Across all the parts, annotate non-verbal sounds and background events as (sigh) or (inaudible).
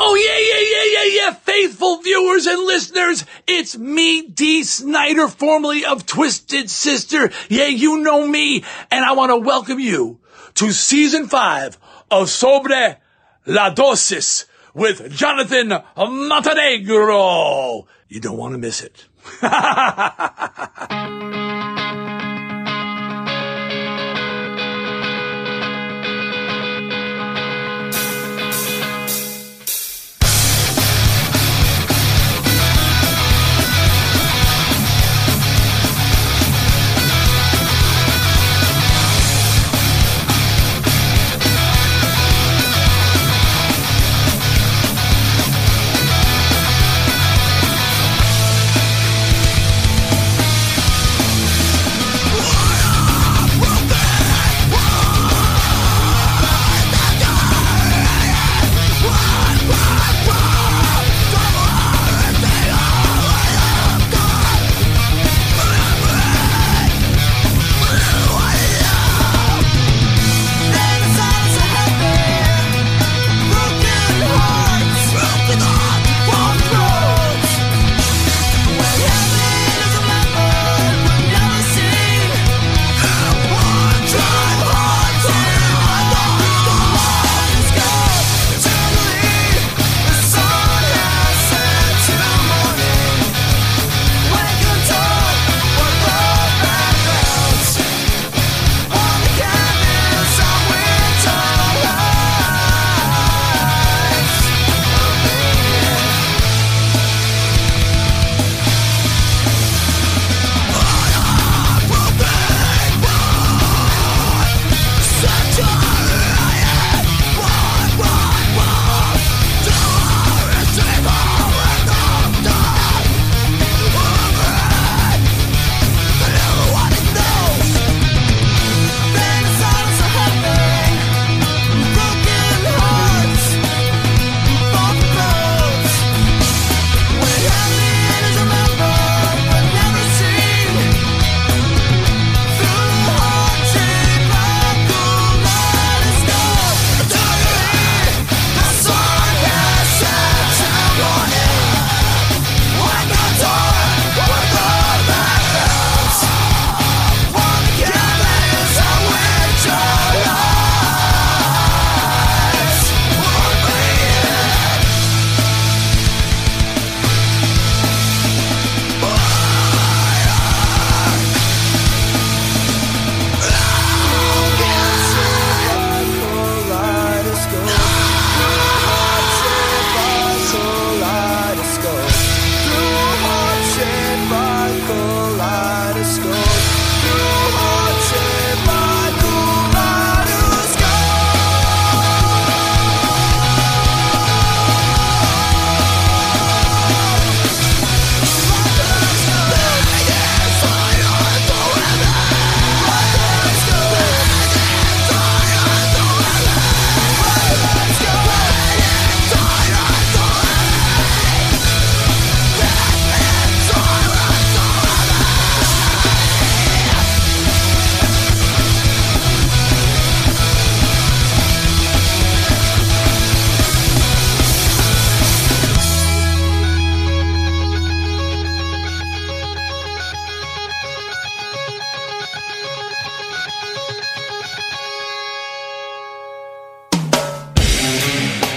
Oh, yeah, yeah, yeah, yeah, yeah, faithful viewers and listeners. It's me, Dee Snyder, formerly of Twisted Sister. Yeah, you know me. And I want to welcome you to season five of Sobre la Dosis with Jonathan Montenegro. You don't want to miss it. (laughs)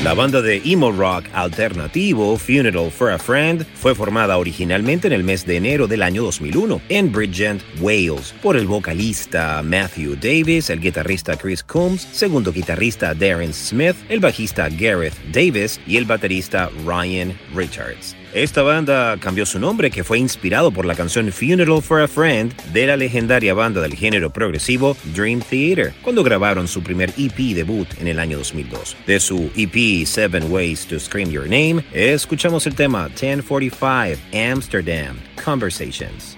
La banda de emo rock alternativo Funeral for a Friend fue formada originalmente en el mes de enero del año 2001 en Bridgend, Wales, por el vocalista Matthew Davis, el guitarrista Chris Coombs, segundo guitarrista Darren Smith, el bajista Gareth Davis y el baterista Ryan Richards. Esta banda cambió su nombre que fue inspirado por la canción Funeral for a Friend de la legendaria banda del género progresivo Dream Theater, cuando grabaron su primer EP debut en el año 2002. De su EP Seven Ways to Scream Your Name, escuchamos el tema 1045 Amsterdam Conversations.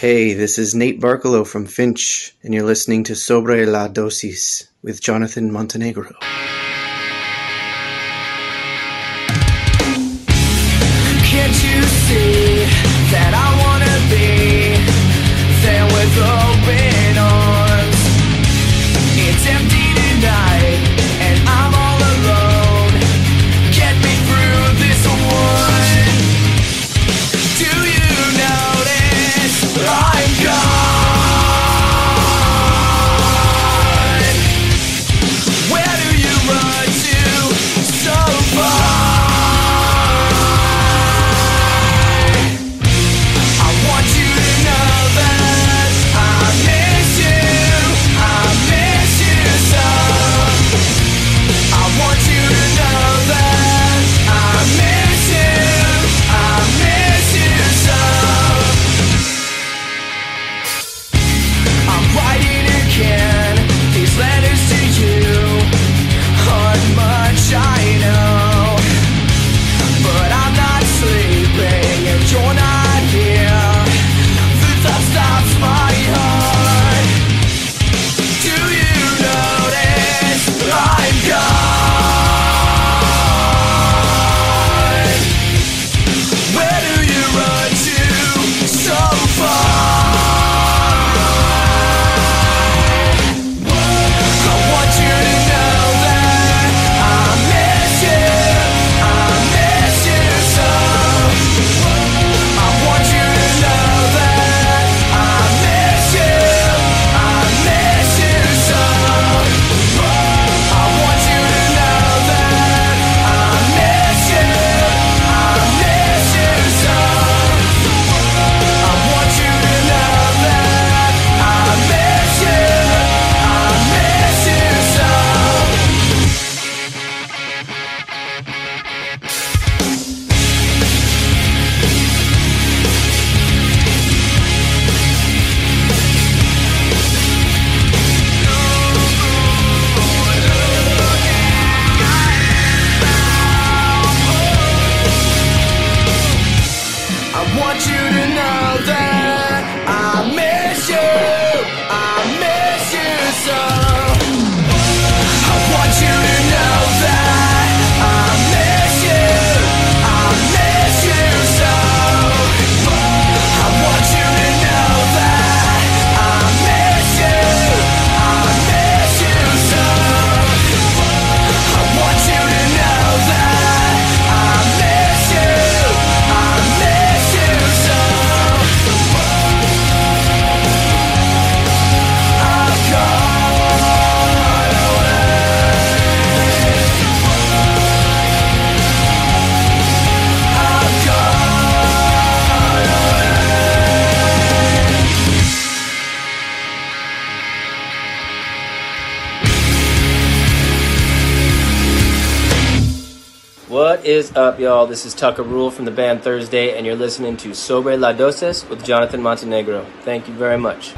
Hey, this is Nate Barkalow from Finch, and you're listening to Sobre la Dosis with Jonathan Montenegro. Up, y'all? This is Tucker Rule from the band Thursday, and you're listening to Sobre La Dosis with Jonathan Montenegro. Thank you very much.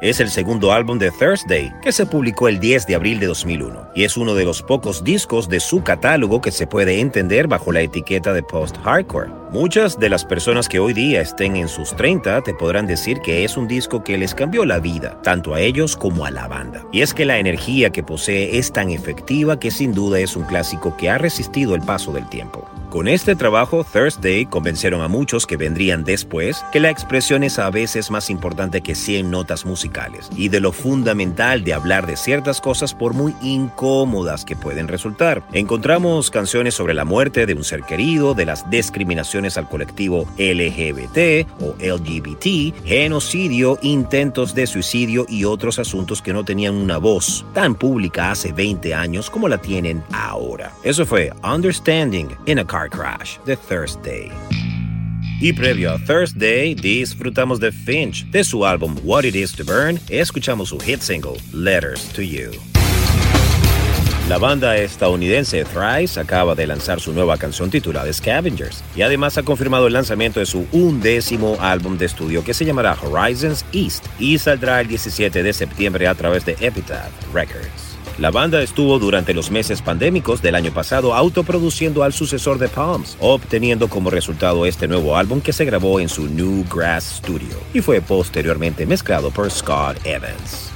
Es el segundo álbum de Thursday, que se publicó el 10 de abril de 2001, y es uno de los pocos discos de su catálogo que se puede entender bajo la etiqueta de post-hardcore. Muchas de las personas que hoy día estén en sus 30 te podrán decir que es un disco que les cambió la vida, tanto a ellos como a la banda. Y es que la energía que posee es tan efectiva que sin duda es un clásico que ha resistido el paso del tiempo. Con este trabajo, Thursday convencieron a muchos que vendrían después que la expresión es a veces más importante que 100 notas musicales y de lo fundamental de hablar de ciertas cosas por muy incómodas que pueden resultar. Encontramos canciones sobre la muerte de un ser querido, de las discriminaciones al colectivo LGBT o LGBT, genocidio, intentos de suicidio y otros asuntos que no tenían una voz tan pública hace 20 años como la tienen ahora. Eso fue Understanding in a Car Crash de Thursday. Y previo a Thursday, disfrutamos de Finch. De su álbum What It Is to Burn, escuchamos su hit single Letters to You. La banda estadounidense Thrice acaba de lanzar su nueva canción titulada Scavengers y además ha confirmado el lanzamiento de su undécimo álbum de estudio que se llamará Horizons East y saldrá el 17 de septiembre a través de Epitaph Records. La banda estuvo durante los meses pandémicos del año pasado autoproduciendo al sucesor de Palms, obteniendo como resultado este nuevo álbum que se grabó en su New Grass Studio y fue posteriormente mezclado por Scott Evans.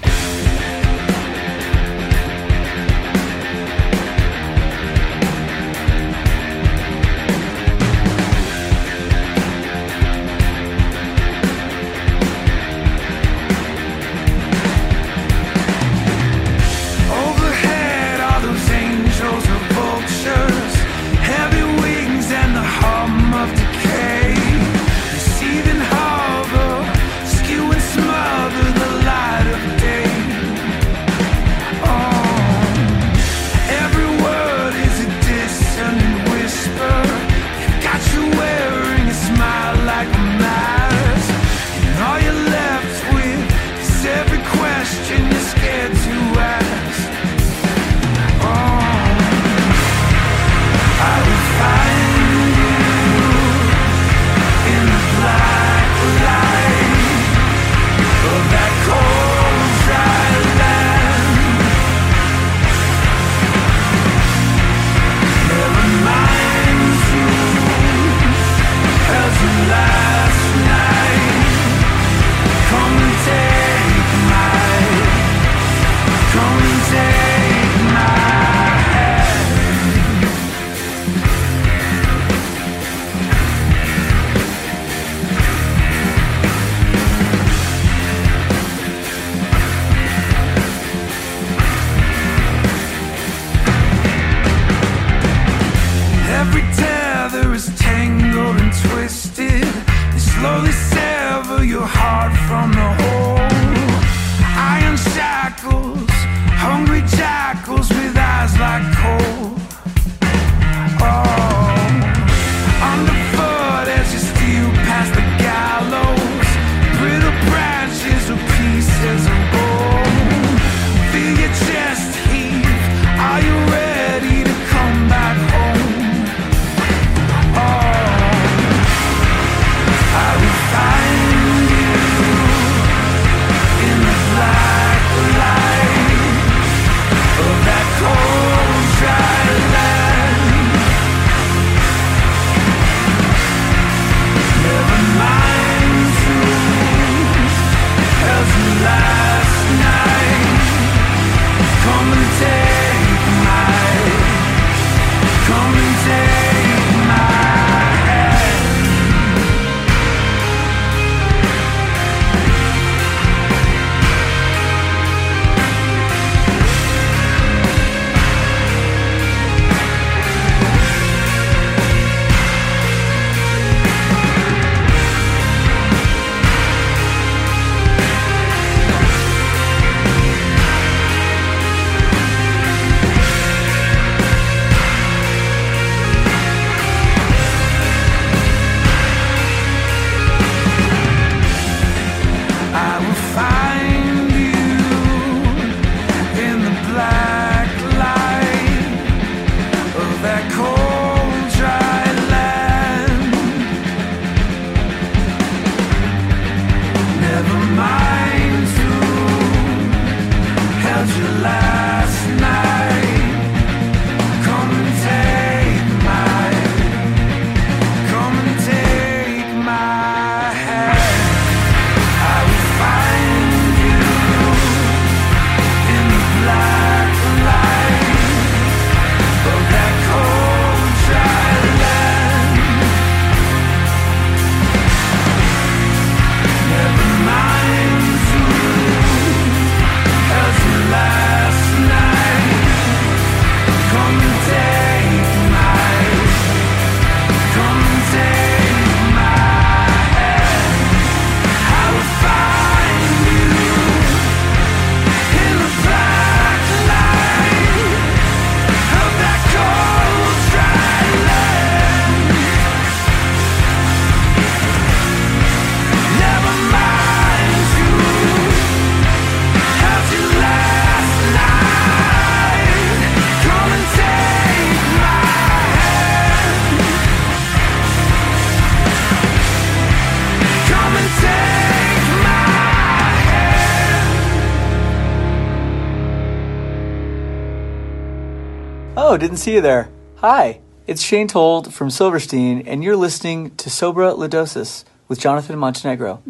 Oh, didn't see you there. Hi, it's Shane Told from Silverstein, and you're listening to Sobra Lidosis with Jonathan Montenegro.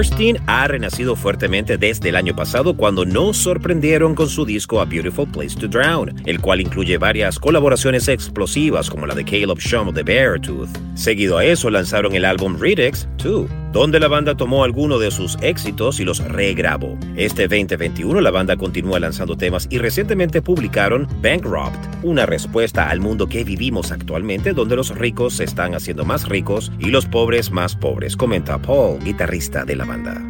Bernstein ha renacido fuertemente desde el año pasado cuando nos sorprendieron con su disco A Beautiful Place to Drown, el cual incluye varias colaboraciones explosivas como la de Caleb Shum de Beartooth. Seguido a eso lanzaron el álbum Redex 2, donde la banda tomó alguno de sus éxitos y los regrabó. Este 2021 la banda continúa lanzando temas y recientemente publicaron Bankrupt, una respuesta al mundo que vivimos actualmente donde los ricos se están haciendo más ricos y los pobres más pobres, comenta Paul, guitarrista de la banda.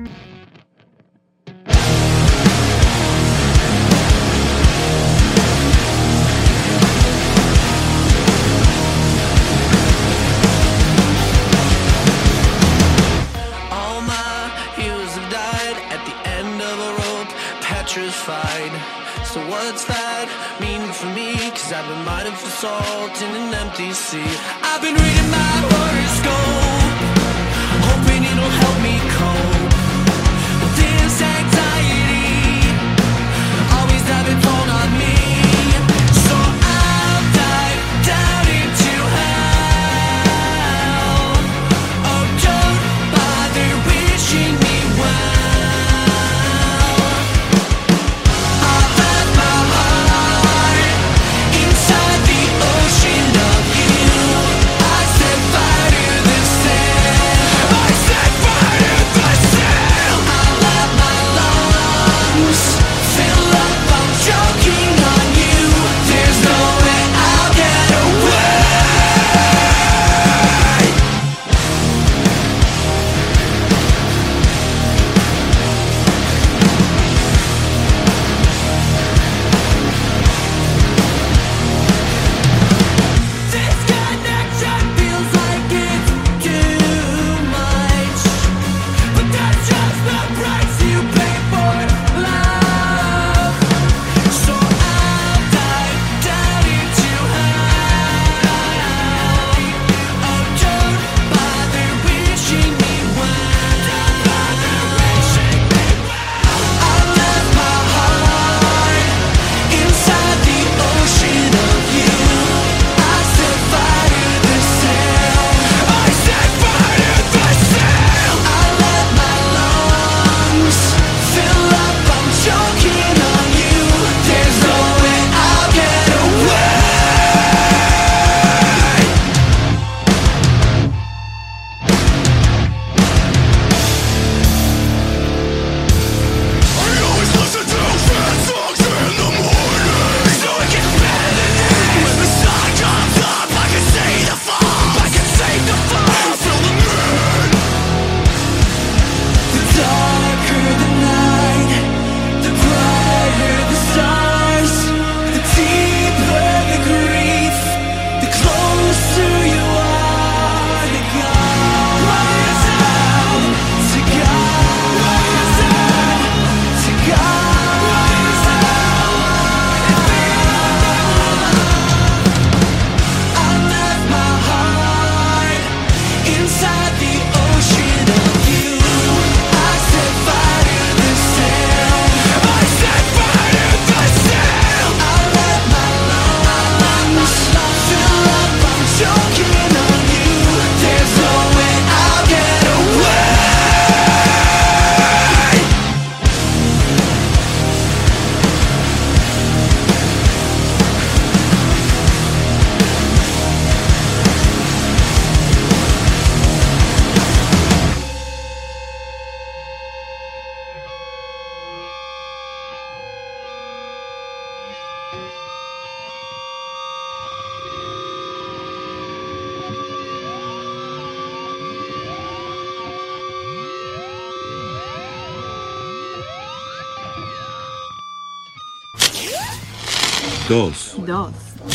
salt in an empty sea. I've been reading my book.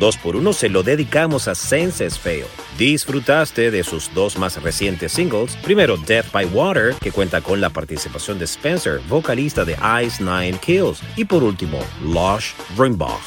2x1 se lo dedicamos a Senses Fail. Disfrutaste de sus dos más recientes singles, primero Death by Water, que cuenta con la participación de Spencer, vocalista de Ice Nine Kills, y por último, Lush Rimbaugh.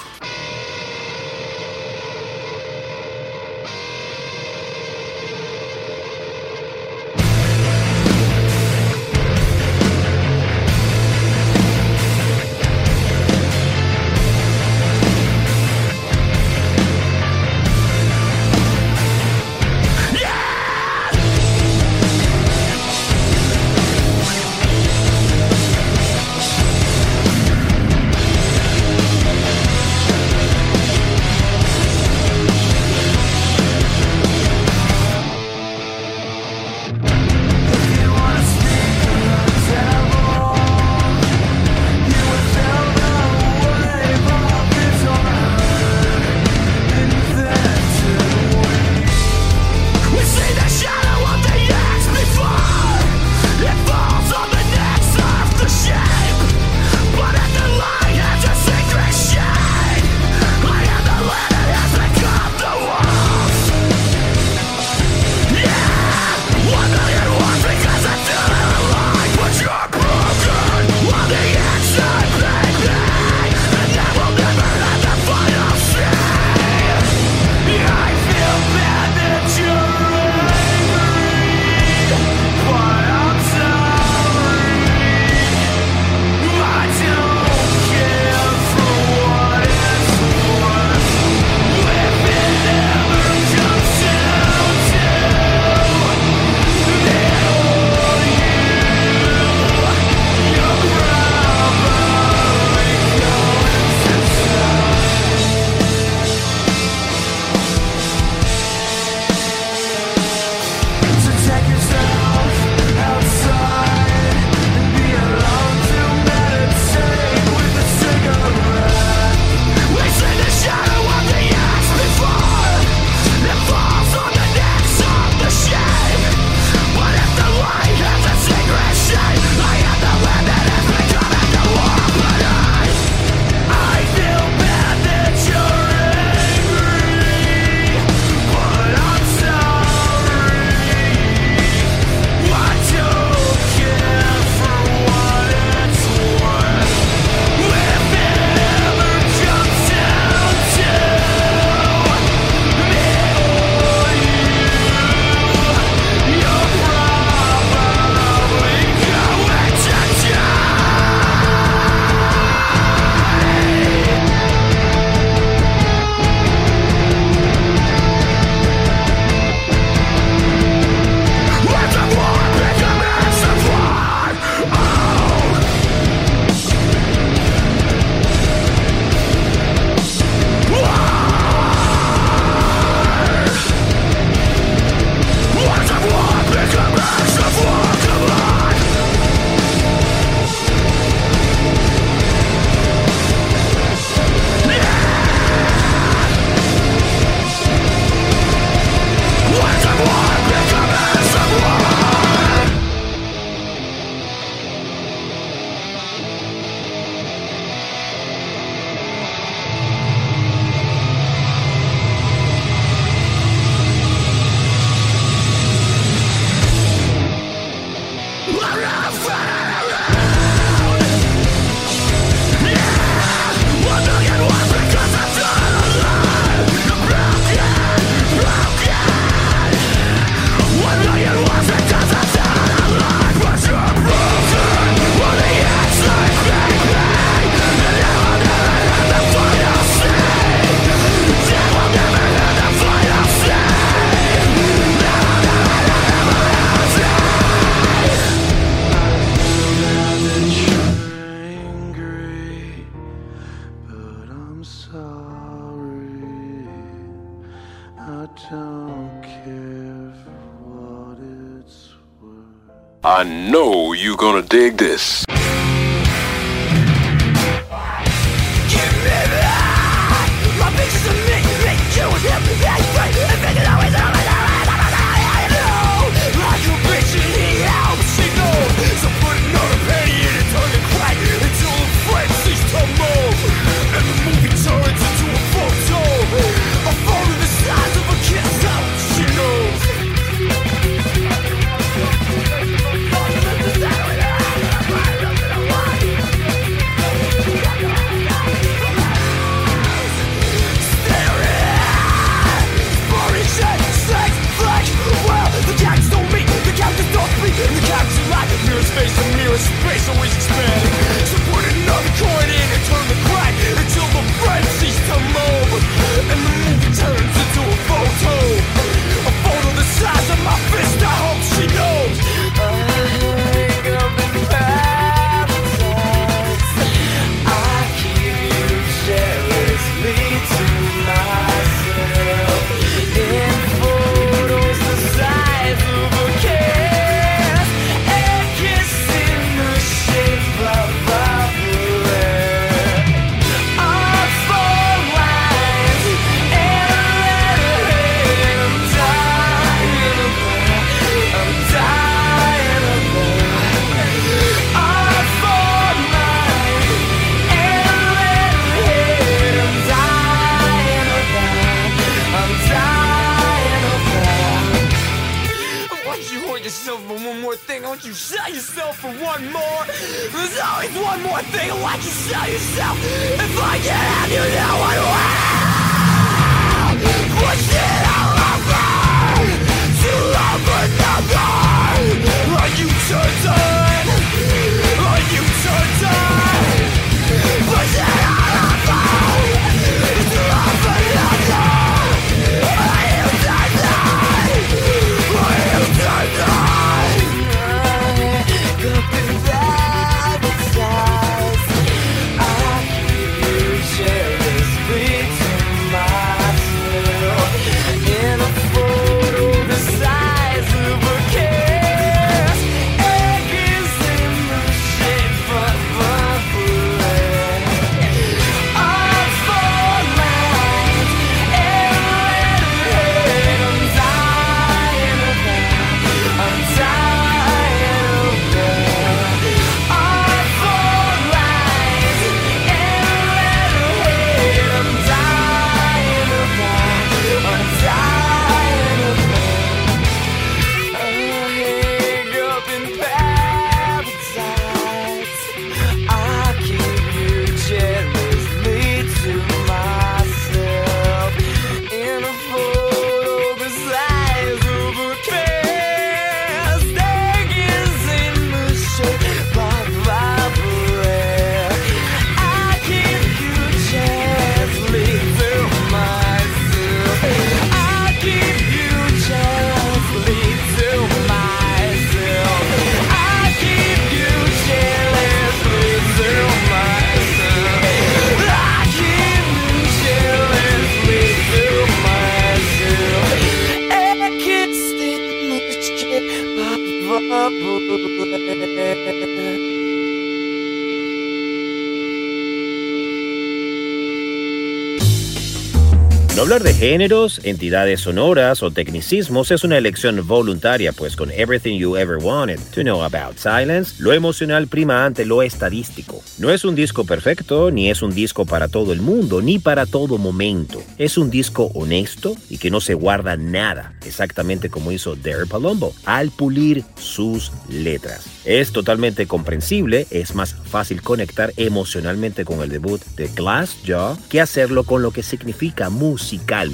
tarde. géneros, entidades sonoras o tecnicismos es una elección voluntaria, pues con Everything You Ever Wanted, To Know About Silence, lo emocional prima ante lo estadístico. No es un disco perfecto, ni es un disco para todo el mundo, ni para todo momento. Es un disco honesto y que no se guarda nada, exactamente como hizo Dare Palombo, al pulir sus letras. Es totalmente comprensible, es más fácil conectar emocionalmente con el debut de Glass Jaw que hacerlo con lo que significa musical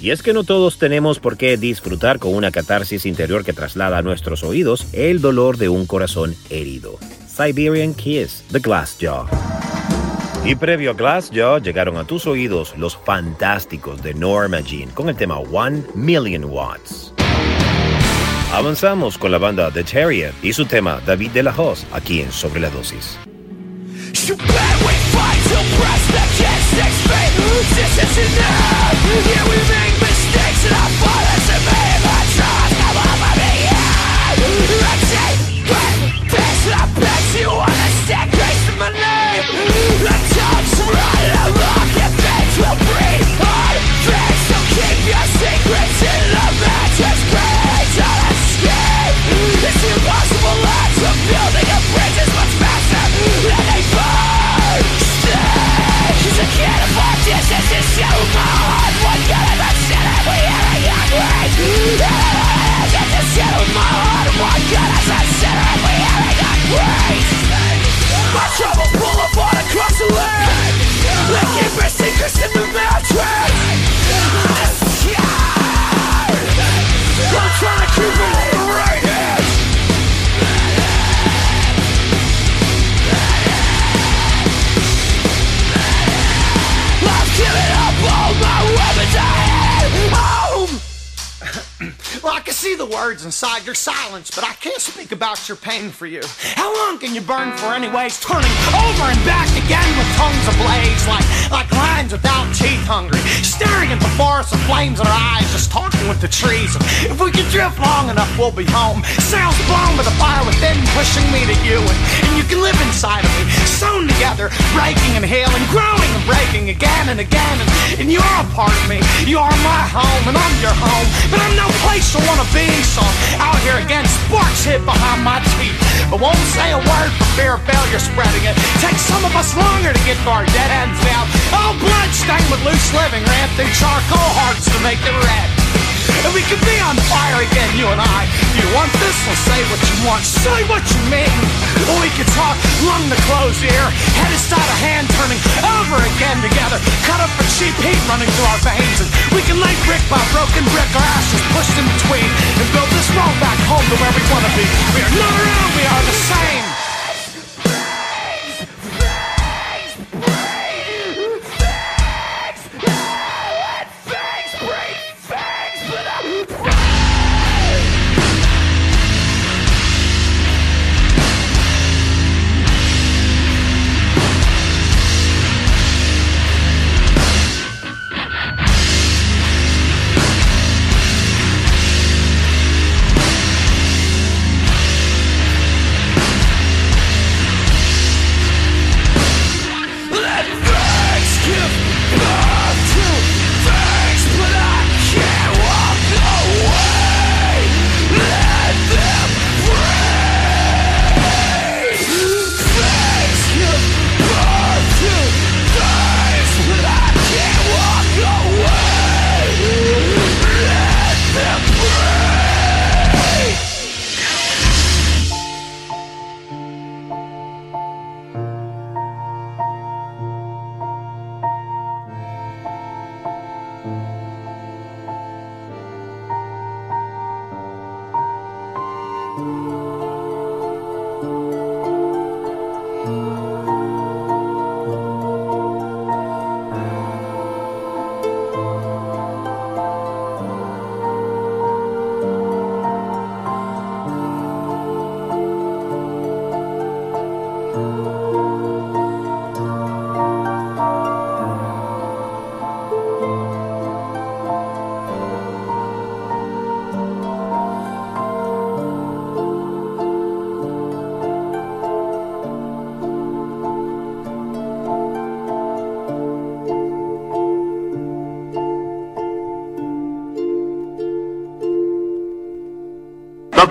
y es que no todos tenemos por qué disfrutar con una catarsis interior que traslada a nuestros oídos el dolor de un corazón herido. Siberian Kiss, The Glass Jaw. Y previo a Glassjaw llegaron a tus oídos los fantásticos de Norma Jean con el tema One Million Watts. Avanzamos con la banda The Terrier y su tema David de la Hoz aquí en Sobre la Dosis. This isn't enough. Yeah, we make mistakes and I fall your silence, but I can't speak about your pain for you. How long can you burn for anyways? Turning over and back again with tongues ablaze, like like lions without teeth hungry. Staring at the forest of flames in our eyes, just talking with the trees. If we can drift long enough, we'll be home. Sails blown by the fire within, pushing me to you, and, and you can live inside of me. Sewn together, breaking and healing, growing and breaking again and again. And, and you're a part of me. You are my home, and I'm your home. But I'm no place to wanna be, so out here again, sparks hit behind my teeth. But won't say a word for fear of failure spreading it. Takes some of us longer to get to our dead ends now. All oh, blood stained with loose living, ran through charcoal hearts to make it red. And we could be on fire again, you and I. If you want this, well, say what you want, say what you mean. Or we could talk lung to close ear, head aside of hand turning over again together. Cut up heat running through our veins. And we can lay brick by broken brick, our ashes pushed in between. And build this road back home to where we want to be. We are not alone, we are the same.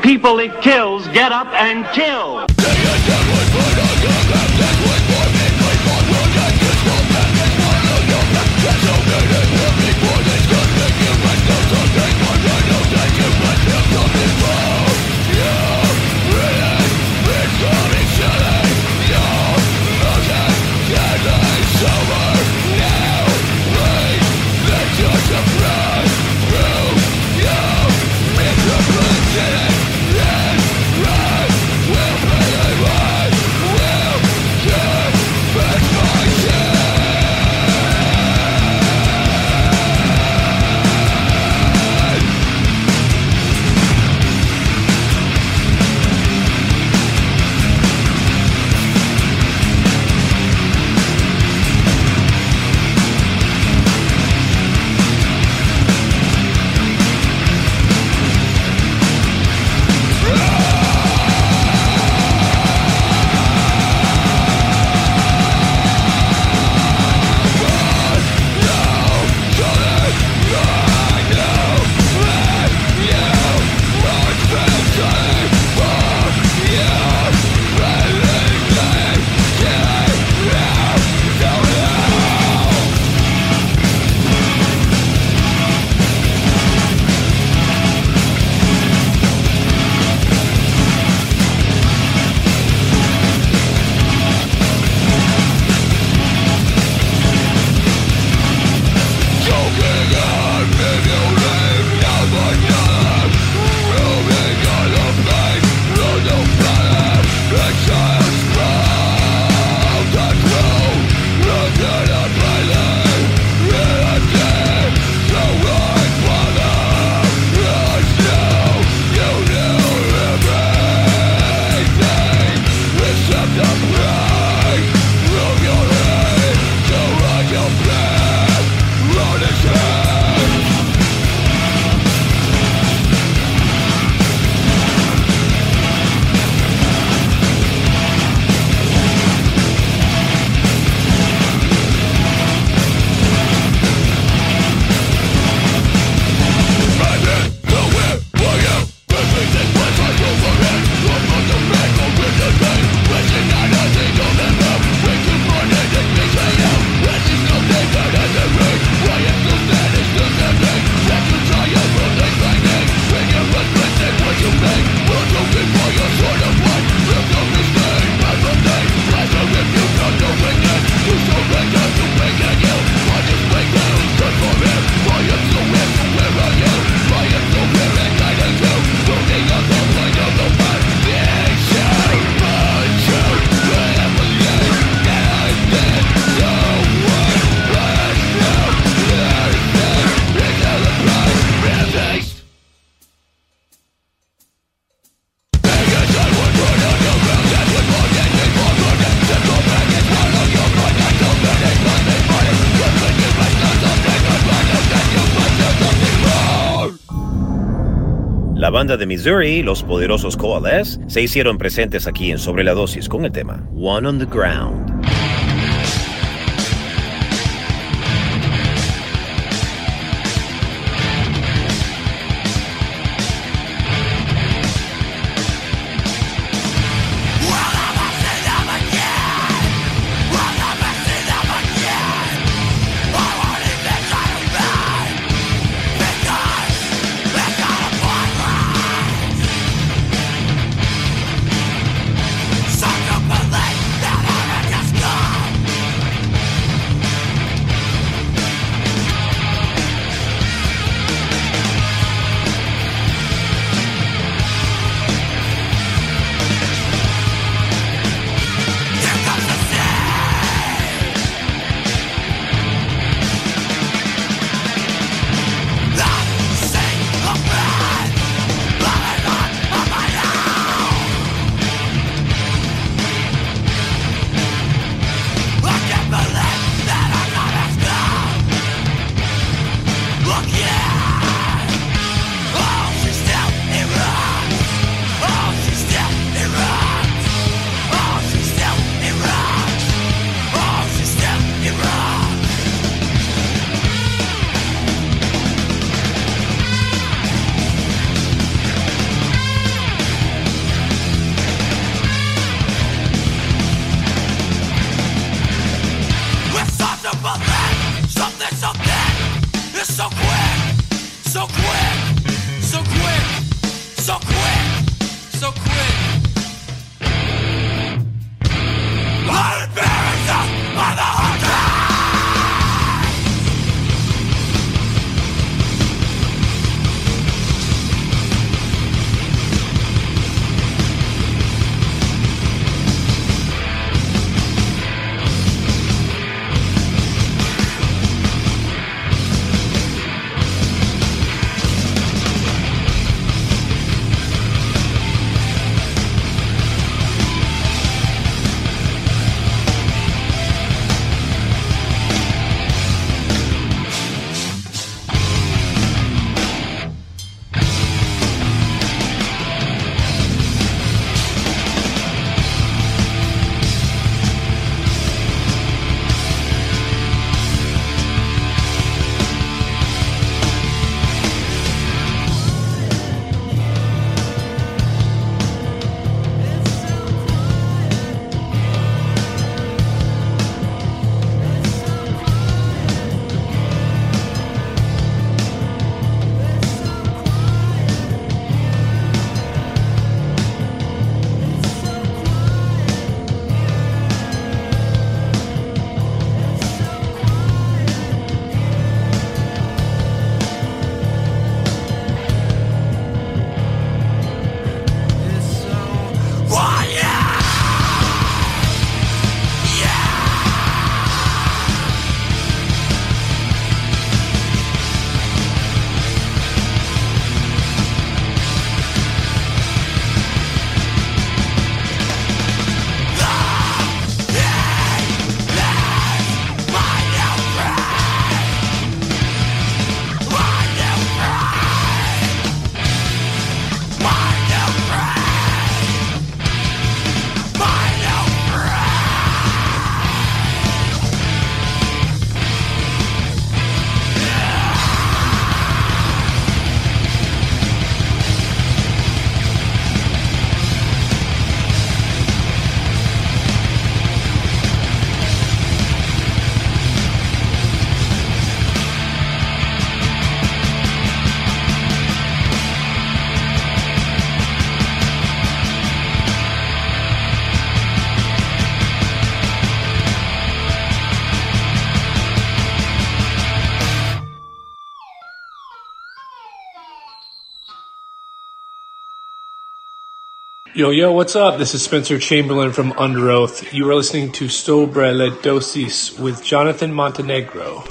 People it kills get up and kill. Banda de Missouri, los poderosos Coalesce, se hicieron presentes aquí en Sobre la Dosis con el tema One on the Ground. Yo, yo, what's up? This is Spencer Chamberlain from Under Oath. You are listening to Sobre Dosis with Jonathan Montenegro.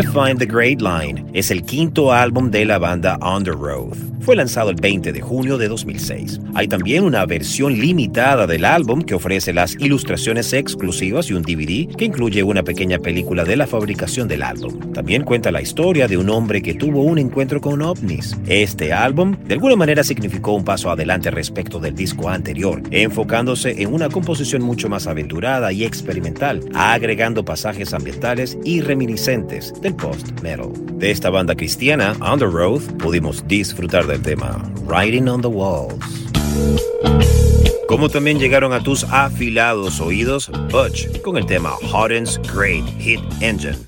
To Find the Great Line es el quinto álbum de la banda Road. Fue lanzado el 20 de junio de 2006. Hay también una versión limitada del álbum que ofrece las ilustraciones exclusivas y un DVD que incluye una pequeña película de la fabricación del álbum. También cuenta la historia de un hombre que tuvo un encuentro con ovnis. Este álbum de alguna manera significó un paso adelante respecto del disco anterior, enfocándose en una composición mucho más aventurada y experimental, agregando pasajes ambientales y reminiscentes del post-metal. De esta banda cristiana, On the Road, pudimos disfrutar del tema Writing on the Walls. Como también llegaron a tus afilados oídos, Butch con el tema Hotten's Great Hit Engine.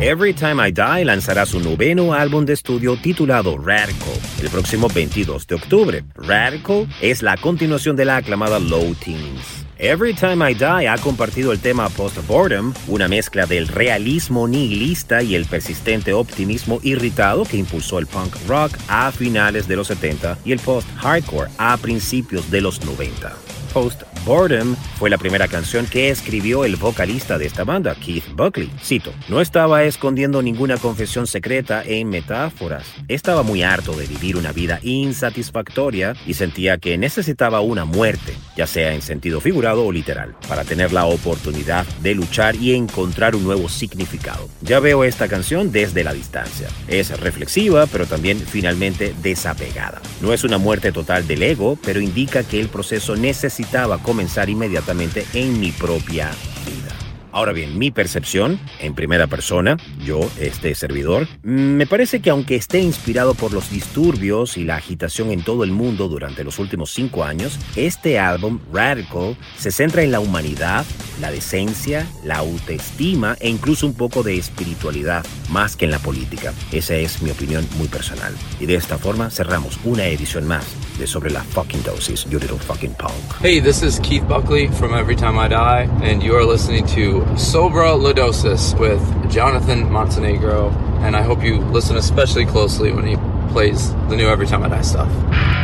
Every Time I Die lanzará su noveno álbum de estudio titulado Radical el próximo 22 de octubre. Radical es la continuación de la aclamada Low Teens. Every Time I Die ha compartido el tema Post-Boredom, una mezcla del realismo nihilista y el persistente optimismo irritado que impulsó el punk rock a finales de los 70 y el post-hardcore a principios de los 90. Post Boredom fue la primera canción que escribió el vocalista de esta banda, Keith Buckley. Cito, no estaba escondiendo ninguna confesión secreta en metáforas. Estaba muy harto de vivir una vida insatisfactoria y sentía que necesitaba una muerte, ya sea en sentido figurado o literal, para tener la oportunidad de luchar y encontrar un nuevo significado. Ya veo esta canción desde la distancia. Es reflexiva, pero también finalmente desapegada. No es una muerte total del ego, pero indica que el proceso necesitaba comenzar inmediatamente en mi propia vida. Ahora bien, mi percepción, en primera persona, yo, este servidor, me parece que aunque esté inspirado por los disturbios y la agitación en todo el mundo durante los últimos cinco años, este álbum, Radical, se centra en la humanidad, la decencia, la autoestima e incluso un poco de espiritualidad, más que en la política. Esa es mi opinión muy personal. Y de esta forma cerramos una edición más de Sobre la Fucking Dosis, You Little Fucking Punk. Hey, this is Keith Buckley from Every Time I Die, and you are listening to Sobra Lodosis with Jonathan Montenegro. And I hope you listen especially closely when he plays the new Every Time I Die stuff.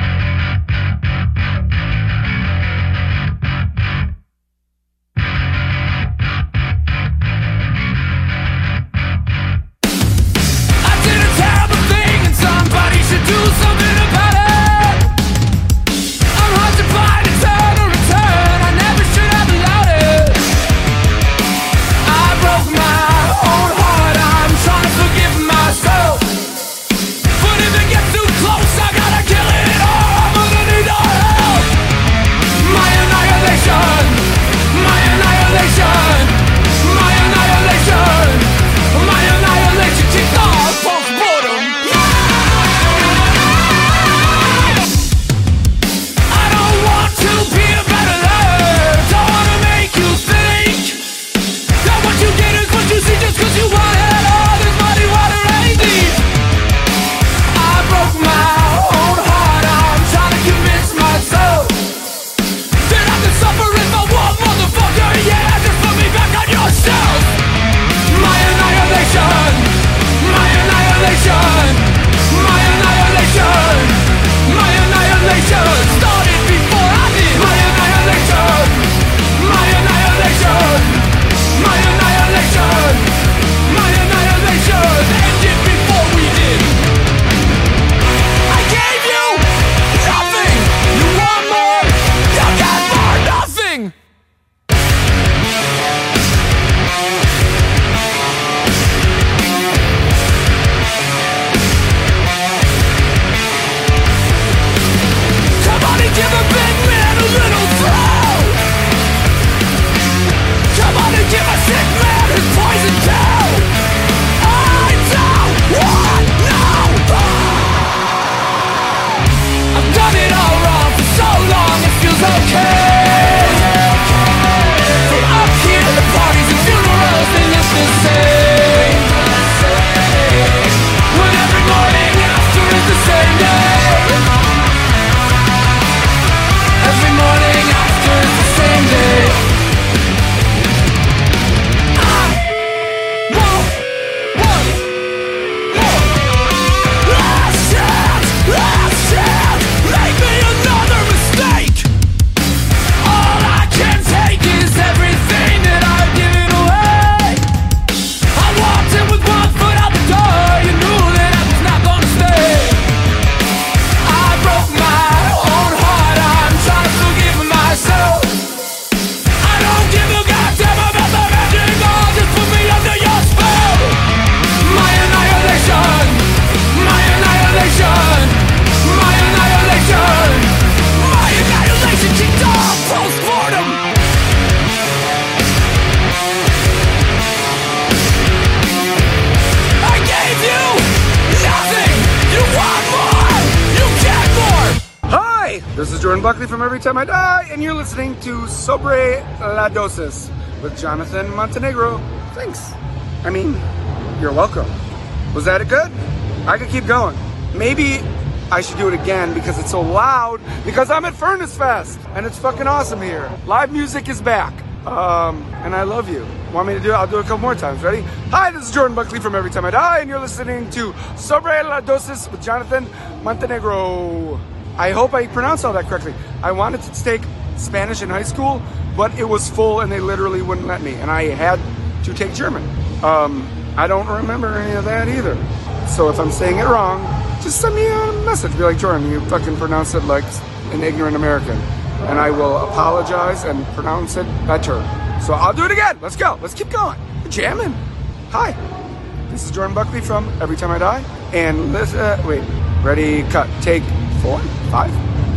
Buckley from Every Time I Die, and you're listening to Sobre La Dosis with Jonathan Montenegro. Thanks. I mean, you're welcome. Was that good? I could keep going. Maybe I should do it again because it's so loud because I'm at Furnace Fest and it's fucking awesome here. Live music is back. Um, and I love you. Want me to do it? I'll do it a couple more times. Ready? Hi, this is Jordan Buckley from Every Time I Die, and you're listening to Sobre La Dosis with Jonathan Montenegro. I hope I pronounced all that correctly. I wanted to take Spanish in high school, but it was full and they literally wouldn't let me, and I had to take German. Um, I don't remember any of that either. So if I'm saying it wrong, just send me a message. Be like, Jordan, you fucking pronounce it like an ignorant American. And I will apologize and pronounce it better. So I'll do it again. Let's go. Let's keep going. We're jamming. Hi. This is Jordan Buckley from Every Time I Die. And let's, uh, wait. Ready, cut. Take four, five.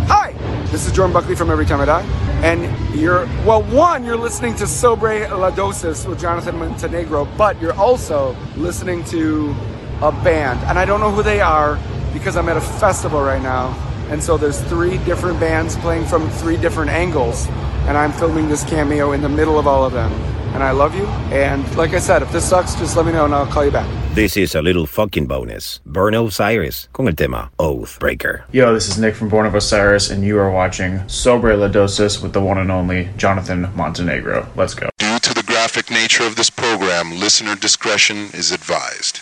Hi. This is Jordan Buckley from Every Time I Die. And you're, well, one, you're listening to Sobre La Dosis with Jonathan Montenegro, but you're also listening to a band. And I don't know who they are because I'm at a festival right now. And so there's three different bands playing from three different angles. And I'm filming this cameo in the middle of all of them. And I love you. And like I said, if this sucks, just let me know and I'll call you back. This is a little fucking bonus. Burn Osiris con el tema Oath Breaker. Yo, this is Nick from Born of Osiris, and you are watching Sobre La Dosis with the one and only Jonathan Montenegro. Let's go. Due to the graphic nature of this program, listener discretion is advised.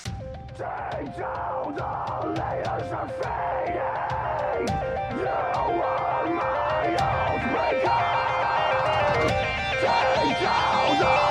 Abandon